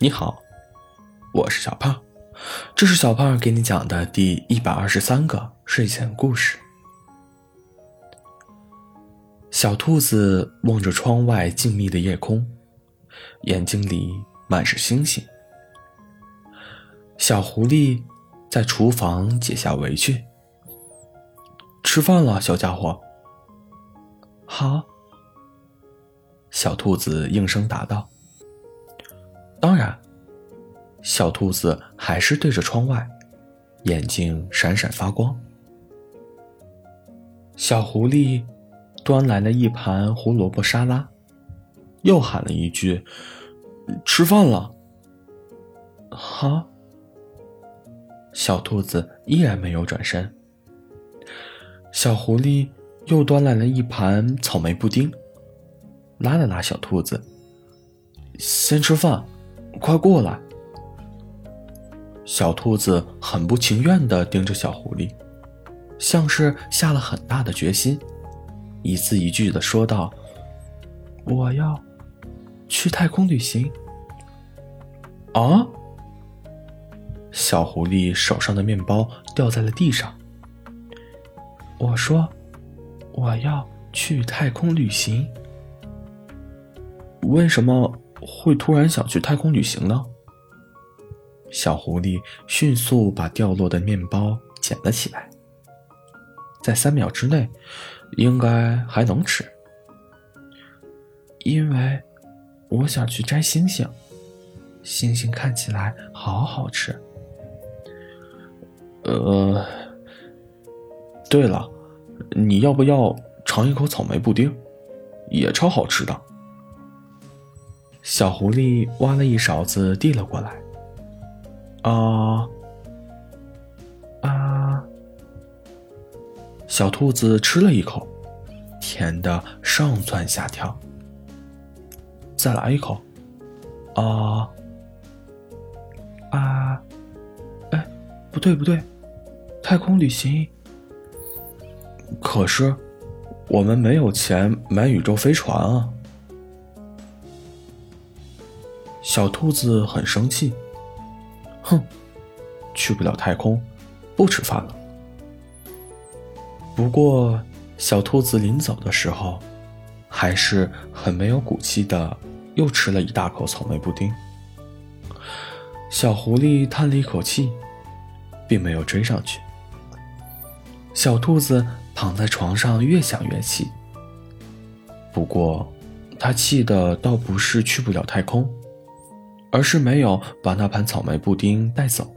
你好，我是小胖，这是小胖给你讲的第一百二十三个睡前故事。小兔子望着窗外静谧的夜空，眼睛里满是星星。小狐狸在厨房解下围裙，吃饭了，小家伙。好。小兔子应声答道。当然，小兔子还是对着窗外，眼睛闪闪发光。小狐狸端来了一盘胡萝卜沙拉，又喊了一句：“吃饭了。”好。小兔子依然没有转身。小狐狸又端来了一盘草莓布丁，拉了拉小兔子：“先吃饭。”快过来！小兔子很不情愿的盯着小狐狸，像是下了很大的决心，一字一句的说道：“我要去太空旅行。”啊！小狐狸手上的面包掉在了地上。我说：“我要去太空旅行。”为什么？会突然想去太空旅行呢？小狐狸迅速把掉落的面包捡了起来，在三秒之内，应该还能吃。因为我想去摘星星，星星看起来好好吃。呃，对了，你要不要尝一口草莓布丁？也超好吃的。小狐狸挖了一勺子递了过来。啊啊！小兔子吃了一口，甜的上蹿下跳。再来一口。啊啊！哎，不对不对，太空旅行。可是，我们没有钱买宇宙飞船啊。小兔子很生气，哼，去不了太空，不吃饭了。不过，小兔子临走的时候，还是很没有骨气的，又吃了一大口草莓布丁。小狐狸叹了一口气，并没有追上去。小兔子躺在床上，越想越气。不过，他气的倒不是去不了太空。而是没有把那盘草莓布丁带走。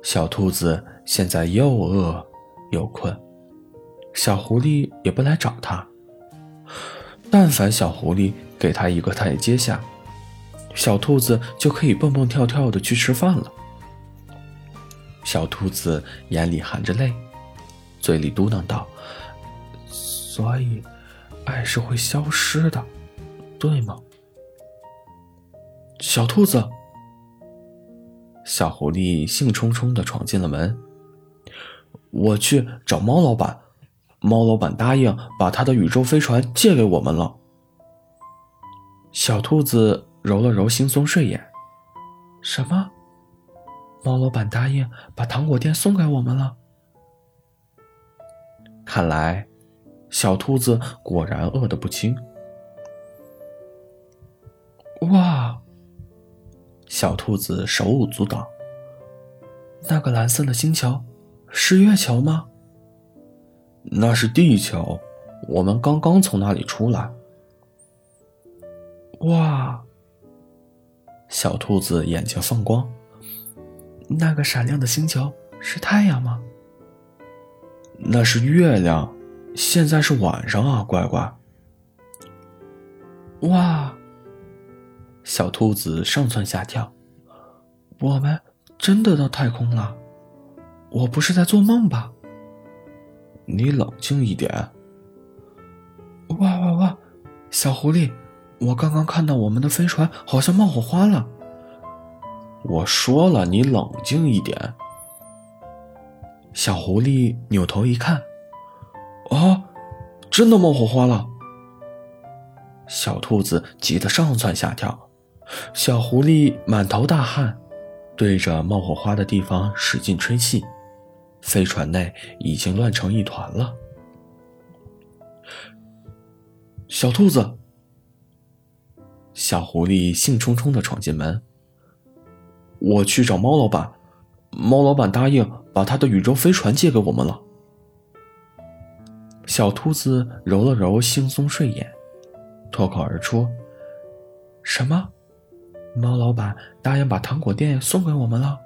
小兔子现在又饿又困，小狐狸也不来找它。但凡小狐狸给它一个台阶下，小兔子就可以蹦蹦跳跳的去吃饭了。小兔子眼里含着泪，嘴里嘟囔道：“所以，爱是会消失的，对吗？”小兔子，小狐狸兴冲冲的闯进了门。我去找猫老板，猫老板答应把他的宇宙飞船借给我们了。小兔子揉了揉惺忪睡眼，什么？猫老板答应把糖果店送给我们了？看来，小兔子果然饿得不轻。哇！小兔子手舞足蹈。那个蓝色的星球是月球吗？那是地球，我们刚刚从那里出来。哇！小兔子眼睛放光。那个闪亮的星球是太阳吗？那是月亮。现在是晚上啊，乖乖。哇！小兔子上蹿下跳，我们真的到太空了？我不是在做梦吧？你冷静一点！哇哇哇！小狐狸，我刚刚看到我们的飞船好像冒火花了。我说了，你冷静一点。小狐狸扭头一看，啊，真的冒火花了！小兔子急得上蹿下跳。小狐狸满头大汗，对着冒火花的地方使劲吹气，飞船内已经乱成一团了。小兔子，小狐狸兴冲冲的闯进门。我去找猫老板，猫老板答应把他的宇宙飞船借给我们了。小兔子揉了揉惺忪睡眼，脱口而出：“什么？猫老板答应把糖果店送给我们了？”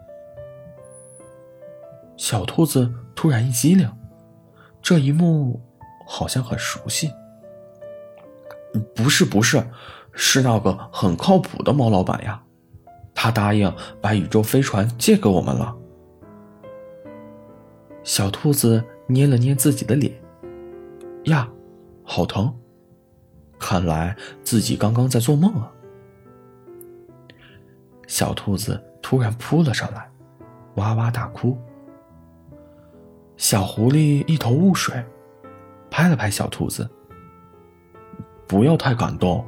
小兔子突然一激灵，这一幕好像很熟悉。不是，不是，是那个很靠谱的猫老板呀。他答应把宇宙飞船借给我们了。小兔子捏了捏自己的脸，呀，好疼！看来自己刚刚在做梦啊。小兔子突然扑了上来，哇哇大哭。小狐狸一头雾水，拍了拍小兔子：“不要太感动，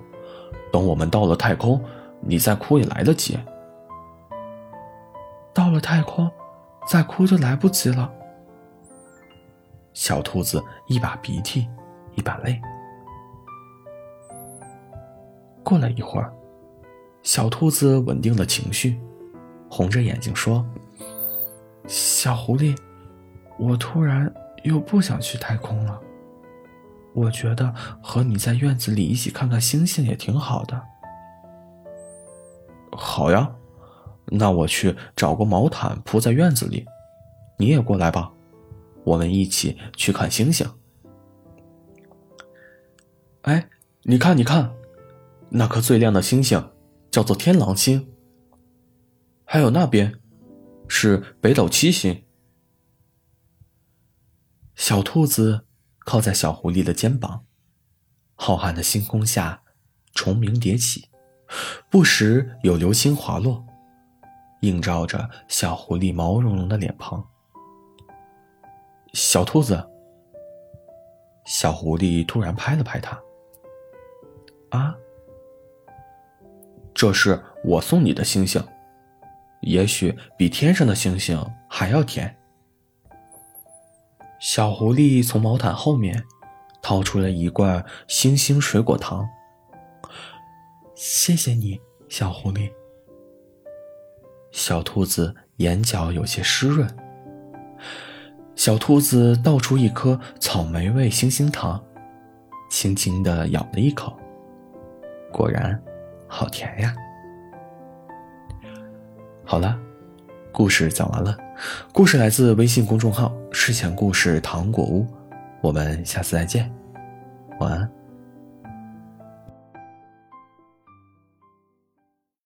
等我们到了太空，你再哭也来得及。”到了太空，再哭就来不及了。小兔子一把鼻涕一把泪。过了一会儿，小兔子稳定了情绪，红着眼睛说：“小狐狸，我突然又不想去太空了。我觉得和你在院子里一起看看星星也挺好的。”好呀。那我去找个毛毯铺在院子里，你也过来吧，我们一起去看星星。哎，你看，你看，那颗最亮的星星叫做天狼星。还有那边，是北斗七星。小兔子靠在小狐狸的肩膀，浩瀚的星空下，虫鸣迭起，不时有流星滑落。映照着小狐狸毛茸茸的脸庞。小兔子，小狐狸突然拍了拍它。啊，这是我送你的星星，也许比天上的星星还要甜。小狐狸从毛毯后面掏出了一罐星星水果糖。谢谢你，小狐狸。小兔子眼角有些湿润。小兔子倒出一颗草莓味星星糖，轻轻的咬了一口，果然，好甜呀！好了，故事讲完了。故事来自微信公众号“睡前故事糖果屋”，我们下次再见，晚安。